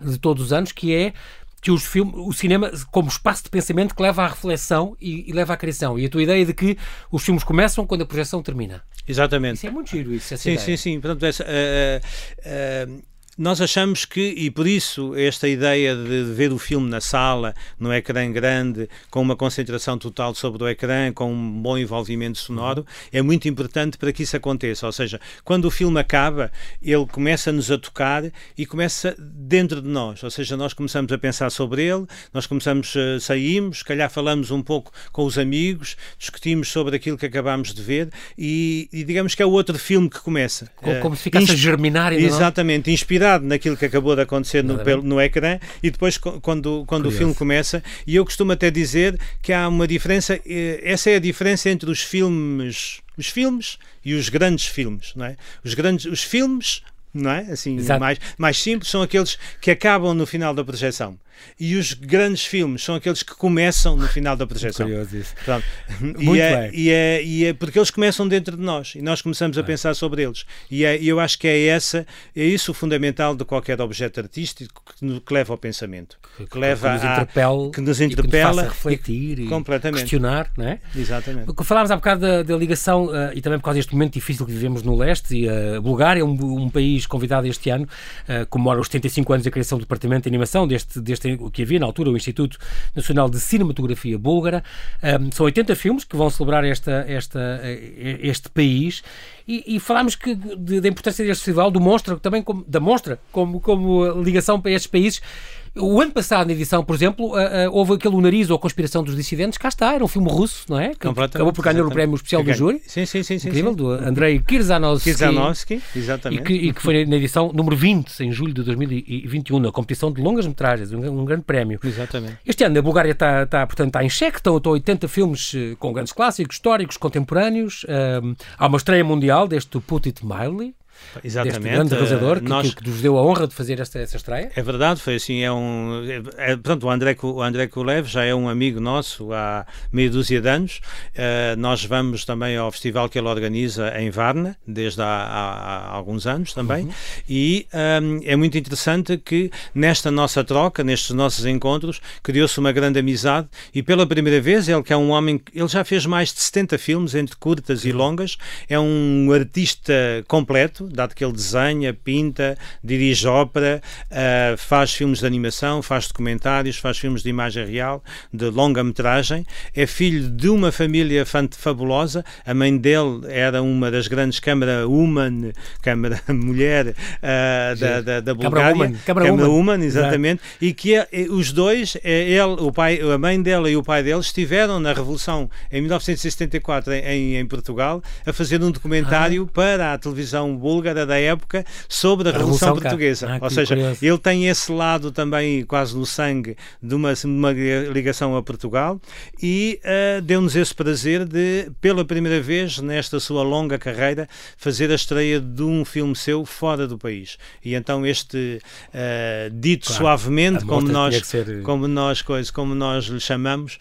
de todos os anos, que é que os filmes, o cinema como espaço de pensamento que leva à reflexão e, e, leva à criação. E a tua ideia de que os filmes começam quando a projeção termina. Exatamente. Isso é muito giro, isso. sim, ideia. sim, sim. Portanto, essa, uh, uh, nós achamos que, e por isso esta ideia de ver o filme na sala, no ecrã grande, com uma concentração total sobre o ecrã, com um bom envolvimento sonoro, é muito importante para que isso aconteça. Ou seja, quando o filme acaba, ele começa-nos a tocar e começa dentro de nós. Ou seja, nós começamos a pensar sobre ele, nós começamos, a eh, saímos, se calhar falamos um pouco com os amigos, discutimos sobre aquilo que acabámos de ver e, e digamos que é o outro filme que começa. Como, como se ficasse a germinar. Ainda exatamente, inspirado naquilo que acabou de acontecer no, no ecrã e depois quando, quando o filme começa. E eu costumo até dizer que há uma diferença, eh, essa é a diferença entre os filmes, os filmes e os grandes filmes, não é? Os grandes, os filmes não é? Assim, mais, mais simples, são aqueles que acabam no final da projeção. e os grandes filmes são aqueles que começam no final da projeção. Curioso isso. <laughs> Muito e, é, bem. E, é, e é porque eles começam dentro de nós e nós começamos a pensar sobre eles. E é, eu acho que é essa, é isso o fundamental de qualquer objeto artístico que, que leva ao pensamento. Que, que leva que nos interpela, que nos interpela e que nos refletir e, completamente. questionar, não é? Exatamente. Falámos há bocado da, da ligação uh, e também por causa deste momento difícil que vivemos no leste e a uh, Bulgária é um, um, país convidado este ano, uh, comemora os 75 anos da criação do Departamento de Animação deste, deste que havia na altura o Instituto Nacional de Cinematografia Búlgara. Um, são 80 filmes que vão celebrar esta, esta, este país e, e falámos que, de, da importância deste festival, do Monstra, também como, da Monstra, como, como ligação para estes países. O ano passado, na edição, por exemplo, houve aquele O Nariz ou a Conspiração dos Dissidentes, cá está, era um filme russo, não é? Que acabou por ganhar o prémio especial do júri. Sim, sim, sim. Incrível, sim. do Andrei Kirzanowski. Kirzanowski, exatamente. E que, e que, foi na edição número 20, em julho de 2021, na competição de longas metragens, um, um grande prémio. Exatamente. Este ano a Bulgária está, está, portanto, está em xeque, estão, estão 80 filmes eh, com grandes clássicos, históricos, contemporâneos. Um, há uma estreia mundial deste Put It Mildly, Exatamente. Deste grande realizador que, nós... que, nos deu a honra de fazer esta, esta estreia. É verdade, foi assim, é um... É, portanto, o André, o André Kulev já é um amigo nosso há meia dúzia de anos. Uh, nós vamos também ao festival que ele organiza em Varna, desde há, há, há alguns anos também, uhum. e um, é muito interessante que nesta nossa troca, nestes nossos encontros, criou-se uma grande amizade e pela primeira vez ele que é um homem, ele já fez mais de 70 filmes entre curtas e longas, é um artista completo, dado que ele desenha, pinta, dirige ópera, uh, faz filmes de animação, faz documentários, faz filmes de imagem real, de longa-metragem. É filho de uma família fabulosa. A mãe dele era uma das grandes câmara woman, câmara <laughs> mulher uh, da, da, da Bulgária. Câmara woman, woman exatamente. E que é, os dois, é, ele, o pai, a mãe dela e o pai dele estiveram na Revolução em 1974 em, em Portugal a fazer um documentário ah. para a televisão búlgara búlgara da época sobre a, a Revolução, Revolução Portuguesa. Ah, Ou seja, curioso. ele tem esse lado também quase no sangue de uma, de uma ligação a Portugal e uh, deu-nos esse prazer de, pela primeira vez nesta sua longa carreira, fazer a estreia de um filme seu fora do país. E então este uh, dito claro, suavemente, como nós, ser... como nós coisa, como nós lhe chamamos,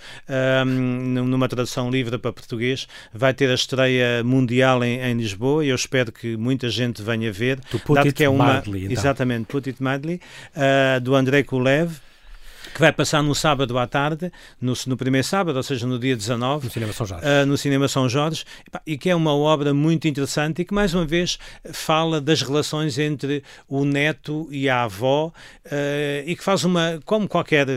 um, numa tradução livre para português, vai ter a estreia mundial em, em Lisboa e eu espero que muita gente gente venha ver, dado que é uma madly, então. exatamente Put It Madly uh, do Andrei Kulev que vai passar no sábado à tarde, no, no primeiro sábado, ou seja, no dia 19, no Cinema São Jorge, uh, no Cinema São Jorge e que é uma obra muito interessante e que, mais uma vez, fala das relações entre o neto e a avó uh, e que faz uma, como qualquer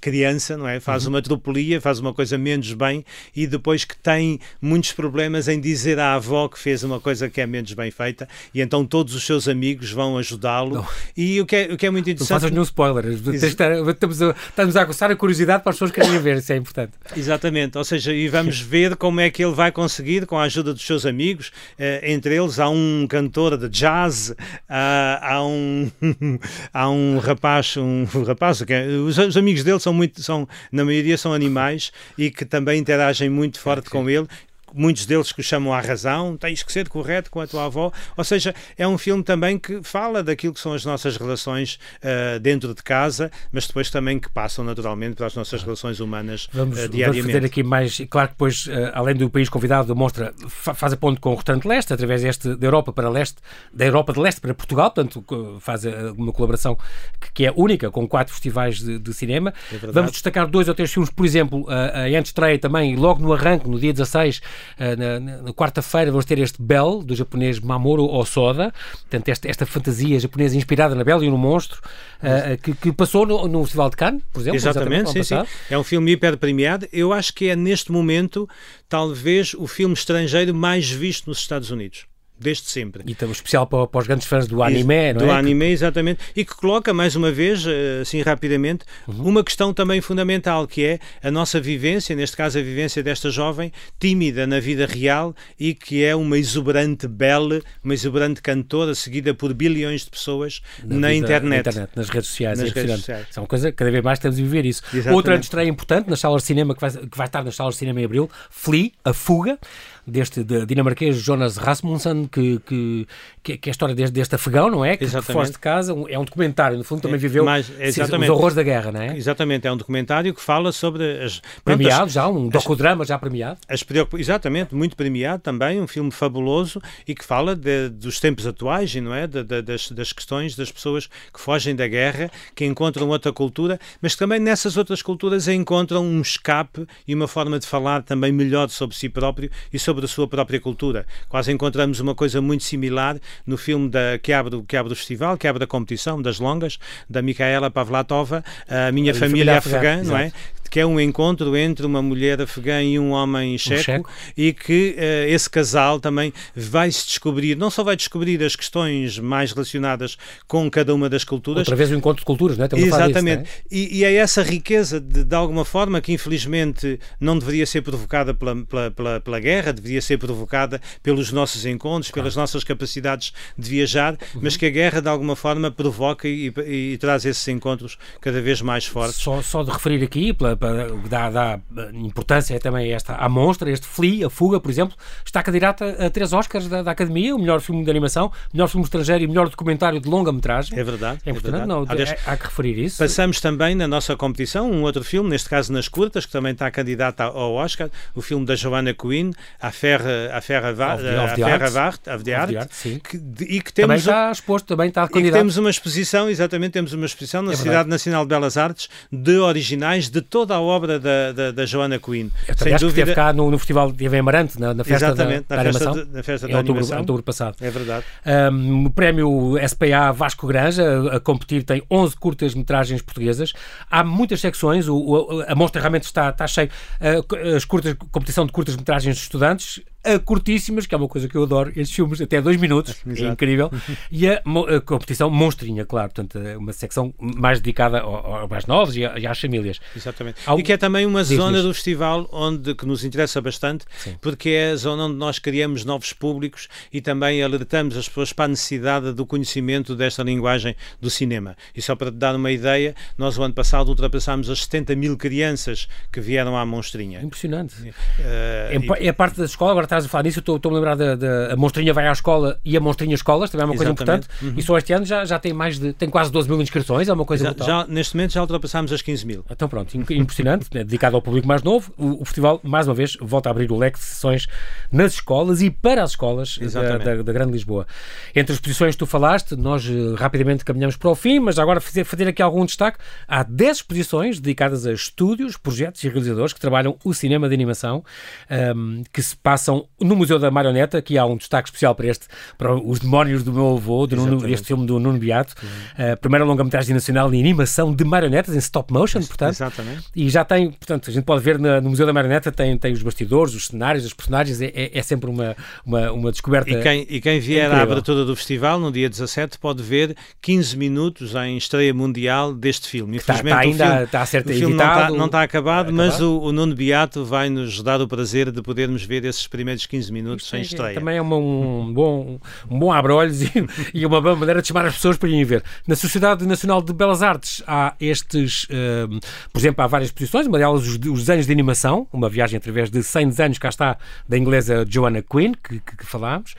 criança, não é? Faz uhum. uma tropelia, faz uma coisa menos bem e depois que tem muitos problemas em dizer à avó que fez uma coisa que é menos bem feita e então todos os seus amigos vão ajudá-lo e o que, é, o que é muito interessante... Não faças nenhum spoiler, estamos a estamos a aguçar a curiosidade para as pessoas querem ver, isso é importante. Exatamente, ou seja, e vamos ver como é que ele vai conseguir, com a ajuda dos seus amigos, eh, entre eles há um cantor de jazz, há, há um <laughs> há um rapaz, um rapaz, que é, os, os, amigos dele são muito, são, na maioria são animais e que também interagem muito forte com ele muitos deles que o chamam à razão, tens que ser correto com a tua avó. Ou seja, é um filme também que fala daquilo que são as nossas relações uh, dentro de casa, mas depois também que passam naturalmente para as nossas relações humanas vamos, uh, diariamente. Vamos fazer aqui mais, claro que depois, uh, além do país convidado, demonstra, faz a ponte com o restante leste, através deste, da Europa para leste, da Europa de leste para Portugal, portanto faz uma colaboração que, que é única com quatro festivais de, de cinema. É vamos destacar dois ou três filmes, por exemplo, a, a estreia também, logo no arranque, no dia 16, Uh, na, na quarta-feira vamos ter este Bell, do japonês Mamoru Osoda, portanto, esta, esta fantasia japonesa inspirada na Bela e no Monstro, uh, que, que, passou no, no, Festival de Cannes, por exemplo. Exatamente, sim, sim. É um filme hiper premiado. Eu acho que é, neste momento, talvez o filme estrangeiro mais visto nos Estados Unidos desde sempre. E estamos especial para, para, os grandes fãs do anime, não é? Do anime, exatamente. E que coloca, mais uma vez, eh, assim rapidamente, uhum. uma questão também fundamental, que é a nossa vivência, neste caso a vivência desta jovem, tímida na vida real e que é uma exuberante belle, uma exuberante cantora, seguida por bilhões de pessoas na, na internet. internet. Nas redes sociais. Nas é redes sociais. É uma coisa, cada vez mais temos de viver isso. Exatamente. Outra estreia importante nas salas de cinema, que vai, que vai estar nas salas de cinema em abril, Flea, A Fuga, deste de dinamarquês Jonas Rasmussen, que, que, que, é a história deste, deste afegão, não é? Que, que foge de casa, é um documentário, no fundo também é, viveu mas, os horrores da guerra, não é? Exatamente, é um documentário que fala sobre as... Premiado já, um docudrama já premiado. As, exatamente, muito premiado também, um filme fabuloso e que fala de, dos tempos atuais, não é? De, de, das, das questões das pessoas que fogem da guerra, que encontram outra cultura, mas que também nessas outras culturas encontram um escape e uma forma de falar também melhor sobre si próprio e sobre a sua própria cultura. Quase encontramos uma coisa muito similar no filme da, que, abre, que abre o festival, que abre a competição das longas, da Micaela Pavlatova, A Minha a Família, família Afegã, não é? Que é um encontro entre uma mulher afegã e um homem checo, um checo. e que uh, esse casal também vai se descobrir, não só vai descobrir as questões mais relacionadas com cada uma das culturas. Outra vez o encontro de culturas, não é? Estamos Exatamente. Disso, é? E, e, é essa riqueza, de, de alguma forma, que infelizmente não deveria ser provocada pela, pela, pela, pela guerra, deveria ser provocada pelos nossos encontros, claro. pelas nossas capacidades de viajar, uhum. mas que a guerra, de alguma forma, provoca e, e, e, traz esses encontros cada vez mais fortes. Só, só de referir aqui, pela, o que dá, dá importância é também esta à monstra, este Flea, a Fuga, por exemplo, está candidata a três Oscars da, da, Academia, o melhor filme de animação, melhor filme estrangeiro e melhor documentário de longa-metragem. É verdade. É importante, é verdade. não, Aliás, é, há que referir isso. Passamos também na nossa competição um outro filme, neste caso nas curtas, que também está candidata ao Oscar, o filme da Joanna Quinn, A Ferra, a Ferra, of the, of the Art, of the Art, que, e que temos... Também está exposto, também está candidato. Temos uma exposição, exatamente, temos uma exposição na é Cidade Nacional de Belas Artes de originais de toda a obra da, da, da Joanna Quinn. Eu Sem dúvida... que esteve cá no, no festival de Amarante, na, na festa Exatamente, da, na, da festa animação, de, na festa da em outubro, animação. outubro passado. É verdade. Um, o prémio SPA Vasco Granja, a, a competir, tem 11 curtas-metragens portuguesas. Há muitas secções, o, o, a mostra realmente está, está cheia. Uh, as curtas, competição de curtas-metragens de estudantes, curtíssimas, que é uma coisa que eu adoro, estes filmes até dois minutos, <laughs> é incrível, e a, a, competição monstrinha, claro, portanto, é uma secção mais dedicada aos mais novos e, e às famílias. Exatamente. Ao... E que é também uma Diz zona do festival onde que nos interessa bastante, Sim. porque é a zona onde nós criamos novos públicos e também alertamos as pessoas para a necessidade do conhecimento desta linguagem do cinema. E só para te dar uma ideia, nós o ano passado ultrapassámos as 70 mil crianças que vieram à monstrinha. Impressionante. Uh, é, e... é parte da escola, agora estás a falar nisso, estou-me a lembrar da, da a Monstrinha vai à escola e a Monstrinha escolas, também é uma Exatamente. coisa importante. Uhum. E só este ano já, já tem mais de, tem quase 12 mil inscrições, é uma coisa já, já, Neste momento já ultrapassámos as 15 mil. Então pronto, impressionante, né, dedicado ao público mais novo. O, o, festival, mais uma vez, volta a abrir o leque de sessões nas escolas e para as escolas da, da, da, Grande Lisboa. Entre as exposições que tu falaste, nós uh, rapidamente caminhamos para o fim, mas agora fazer, fazer aqui algum destaque. Há 10 exposições dedicadas a estúdios, projetos e realizadores que trabalham o cinema de animação, um, ehm, que se passam no Museu da Marioneta, aqui há um destaque especial para este, para Os Demónios do Meu Avô, do Nuno, este filme do Nuno Beato, uhum. a primeira longa-metragem nacional em animação de marionetas, em stop motion, portanto. Exatamente. E já tem, portanto, a gente pode ver na, no Museu da Marioneta, tem, tem os bastidores, os cenários, os personagens, é, é, é sempre uma, uma, uma descoberta. E quem, e quem vier incrível. à abertura do festival, no dia 17, pode ver 15 minutos em estreia mundial deste filme. Está, está ainda está a ser o filme não está, não está acabado, mas o, o Nuno Beato vai nos dar o prazer de podermos ver esses primeiros 15 minutos sem estreia. Também é uma, um bom, um bom abre-olhos e, <laughs> e, uma boa maneira de chamar as pessoas para irem ver. Na Sociedade Nacional de Belas Artes há estes, uh, por exemplo, há várias exposições, uma delas os, os, desenhos de animação, uma viagem através de 100 desenhos, cá está, da inglesa Joanna Quinn, que, que, que falámos.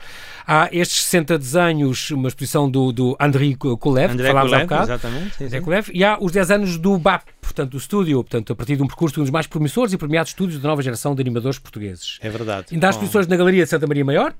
Há estes 60 desenhos, uma exposição do, do Andrei Kulev, André que falámos Kulev, há bocado. Exatamente. Sim, sim. Kulev, e há os 10 anos do BAP, portanto, o estúdio, portanto, a partir de um percurso de um dos mais promissores e premiados estúdios da nova geração de animadores portugueses. É verdade. Ainda há exposições na Galeria de Santa Maria Maior,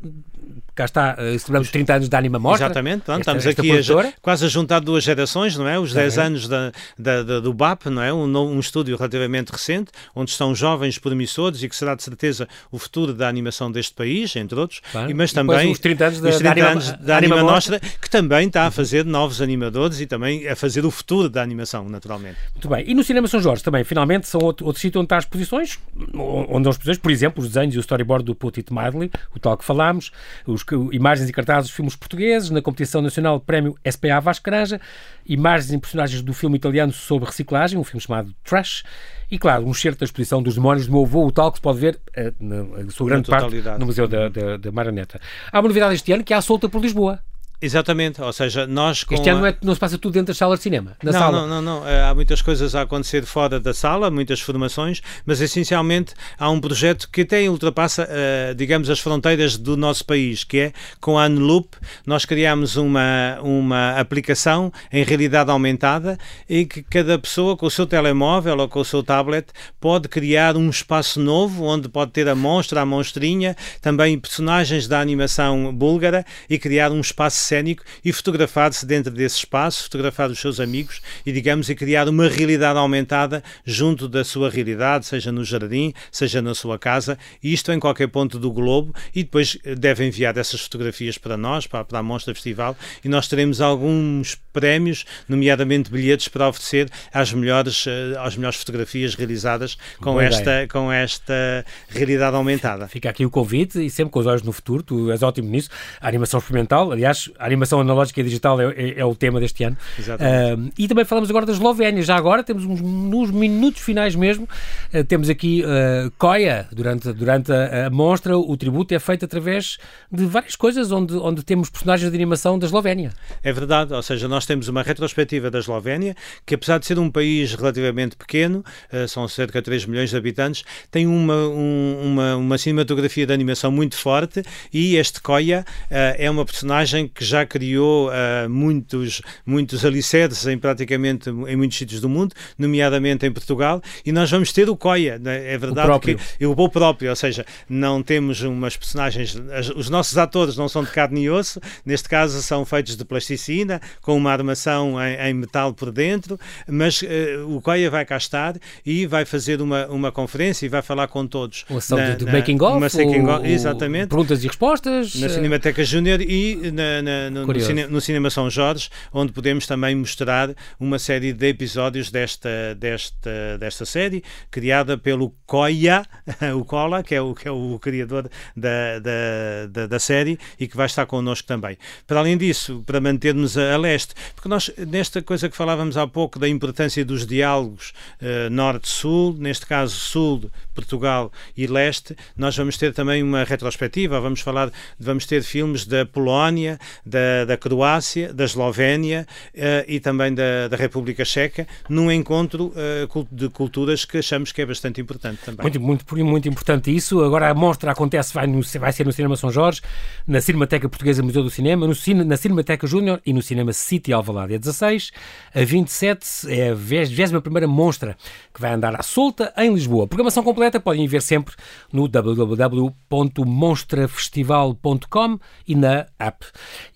cá está, uh, celebramos 30 anos da Anima Mostra. Exatamente, pronto, esta, estamos esta aqui a, quase a juntar duas gerações, não é? Os 10 anos da, da, da, do BAP, não é? Um, um estúdio relativamente recente, onde estão jovens promissores e que será de certeza o futuro da animação deste país, entre outros, claro. e, mas também os 30 anos da, 30 da, anos Anima, Anima Mostra, que também está a fazer novos animadores e também a fazer o futuro da animação, naturalmente. Muito bem, e no Cinema São Jorge também, finalmente, são outro, outro sítio onde está as exposições, onde as exposições, por exemplo, os desenhos e o storyboard do Put It Mildly, o tal que falámos, os imagens e cartazes dos filmes portugueses, na competição nacional Prémio SPA Vasco Granja, imagens e personagens do filme italiano sobre reciclagem, um filme chamado Trash, e claro, um certo da exposição dos demónios do meu avô, o tal que se pode ver uh, na, na sua grande parte no Museu da, da, da Maraneta. Há uma novidade este ano que é a solta por Lisboa. Exatamente, ou seja, nós com Este ano não, é, não se passa tudo dentro da sala de cinema, na não, sala. Não, não, não, há muitas coisas a acontecer fora da sala, muitas formações, mas essencialmente há um projeto que até ultrapassa, uh, digamos, as fronteiras do nosso país, que é com a Unloop, nós criámos uma, uma aplicação em realidade aumentada em que cada pessoa com o seu telemóvel ou com o seu tablet pode criar um espaço novo onde pode ter a monstra, a monstrinha, também personagens da animação búlgara e criar um espaço cénico e fotografar-se dentro desse espaço, fotografar os seus amigos e, digamos, e criar uma realidade aumentada junto da sua realidade, seja no jardim, seja na sua casa, e isto em qualquer ponto do globo, e depois eh, deve enviar essas fotografias para nós, para, para a Mostra Festival, e nós teremos alguns prémios, nomeadamente bilhetes para oferecer às melhores, eh, às melhores fotografias realizadas com esta, com esta realidade aumentada. Fica aqui o convite e sempre com os olhos no futuro, tu és ótimo nisso. A animação experimental, aliás, a animação analógica e digital é, é, é o tema deste ano. Uh, e também falamos agora da Eslovénia, já agora, temos uns, nos minutos finais mesmo, uh, temos aqui uh, Coia, durante, durante a, a, mostra, o tributo é feito através de várias coisas onde, onde temos personagens de animação da Eslovénia. É verdade, ou seja, nós temos uma retrospectiva da Eslovénia, que apesar de ser um país relativamente pequeno, uh, são cerca de 3 milhões de habitantes, tem uma, um, uma, uma cinematografia de animação muito forte e este Koya uh, é uma personagem que já criou uh, muitos, muitos alicerces em praticamente em muitos sítios do mundo, nomeadamente em Portugal, e nós vamos ter o Koya, né? é verdade o que o próprio, ou seja, não temos umas personagens, os nossos atores não são de carne e osso, neste caso são feitos de plasticina, com uma armação em, em metal por dentro, mas uh, o Koya vai cá estar e vai fazer uma, uma conferência e vai falar com todos. Uma na, de, de making of, uma making of, exatamente. Perguntas e respostas. Na Cinemateca Júnior e na, na, no, no, cine, no, Cinema São Jorge, onde podemos também mostrar uma série de episódios desta, desta, desta série, criada pelo Koya, <laughs> o Kola, que é o, que é o criador da, da, da, da série e que vai estar connosco também. Para além disso, para mantermos a, a leste, porque nós, nesta coisa que falávamos há pouco da importância dos diálogos uh, norte-sul, neste caso sul, Portugal e leste, nós vamos ter também uma retrospectiva, vamos falar, vamos ter filmes da Polónia, da, da Croácia, da Eslovénia uh, e também da, da República Checa, num encontro uh, de culturas que achamos que é bastante importante também. Muito, muito, muito importante isso. Agora a mostra acontece, vai, no, vai ser no Cinema São Jorge, na Cinemateca Portuguesa Museu do Cinema, no, na Cinemateca Júnior e no Cinema City Alvalade. É 16 a 27 é a 21 Monstra que vai andar à solta em Lisboa. A programação completa podem ver sempre no www.monstrafestival.com e na app.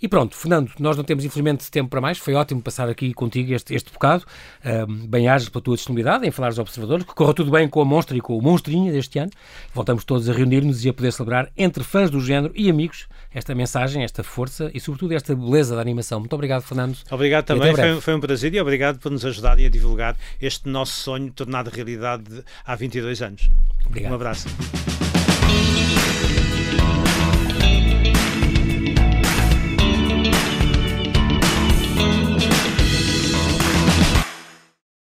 E pronto, Fernando, nós não temos infelizmente tempo para mais. Foi ótimo passar aqui contigo este, este bocado. Um, Bem-ajas pela tua disponibilidade em falar aos observadores. Que corra tudo bem com a Monstra e com o Monstrinha deste ano. Voltamos todos a reunir-nos e a poder celebrar entre fãs do género e amigos esta mensagem, esta força e sobretudo esta beleza da animação. Muito obrigado, Fernando. Obrigado também. Foi, foi um prazer e obrigado por nos ajudarem a divulgar este nosso sonho tornado realidade há 22 anos. Obrigado. Um abraço.